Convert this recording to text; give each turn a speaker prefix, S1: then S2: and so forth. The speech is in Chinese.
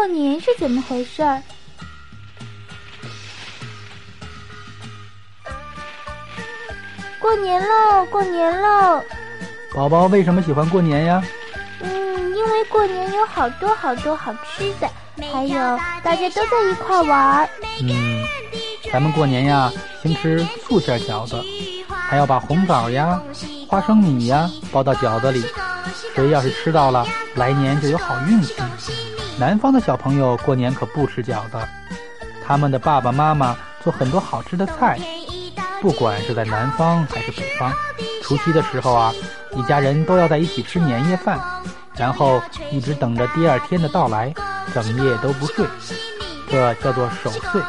S1: 过年是怎么回事儿？过年喽，过年喽！
S2: 宝宝为什么喜欢过年呀？
S1: 嗯，因为过年有好多好多好吃的，还有大家都在一块玩儿。
S2: 嗯，咱们过年呀，先吃素馅饺子，还要把红枣呀、花生米呀包到饺子里。谁要是吃到了，来年就有好运气。南方的小朋友过年可不吃饺子，他们的爸爸妈妈做很多好吃的菜。不管是在南方还是北方，除夕的时候啊，一家人都要在一起吃年夜饭，然后一直等着第二天的到来，整夜都不睡，这叫做守岁。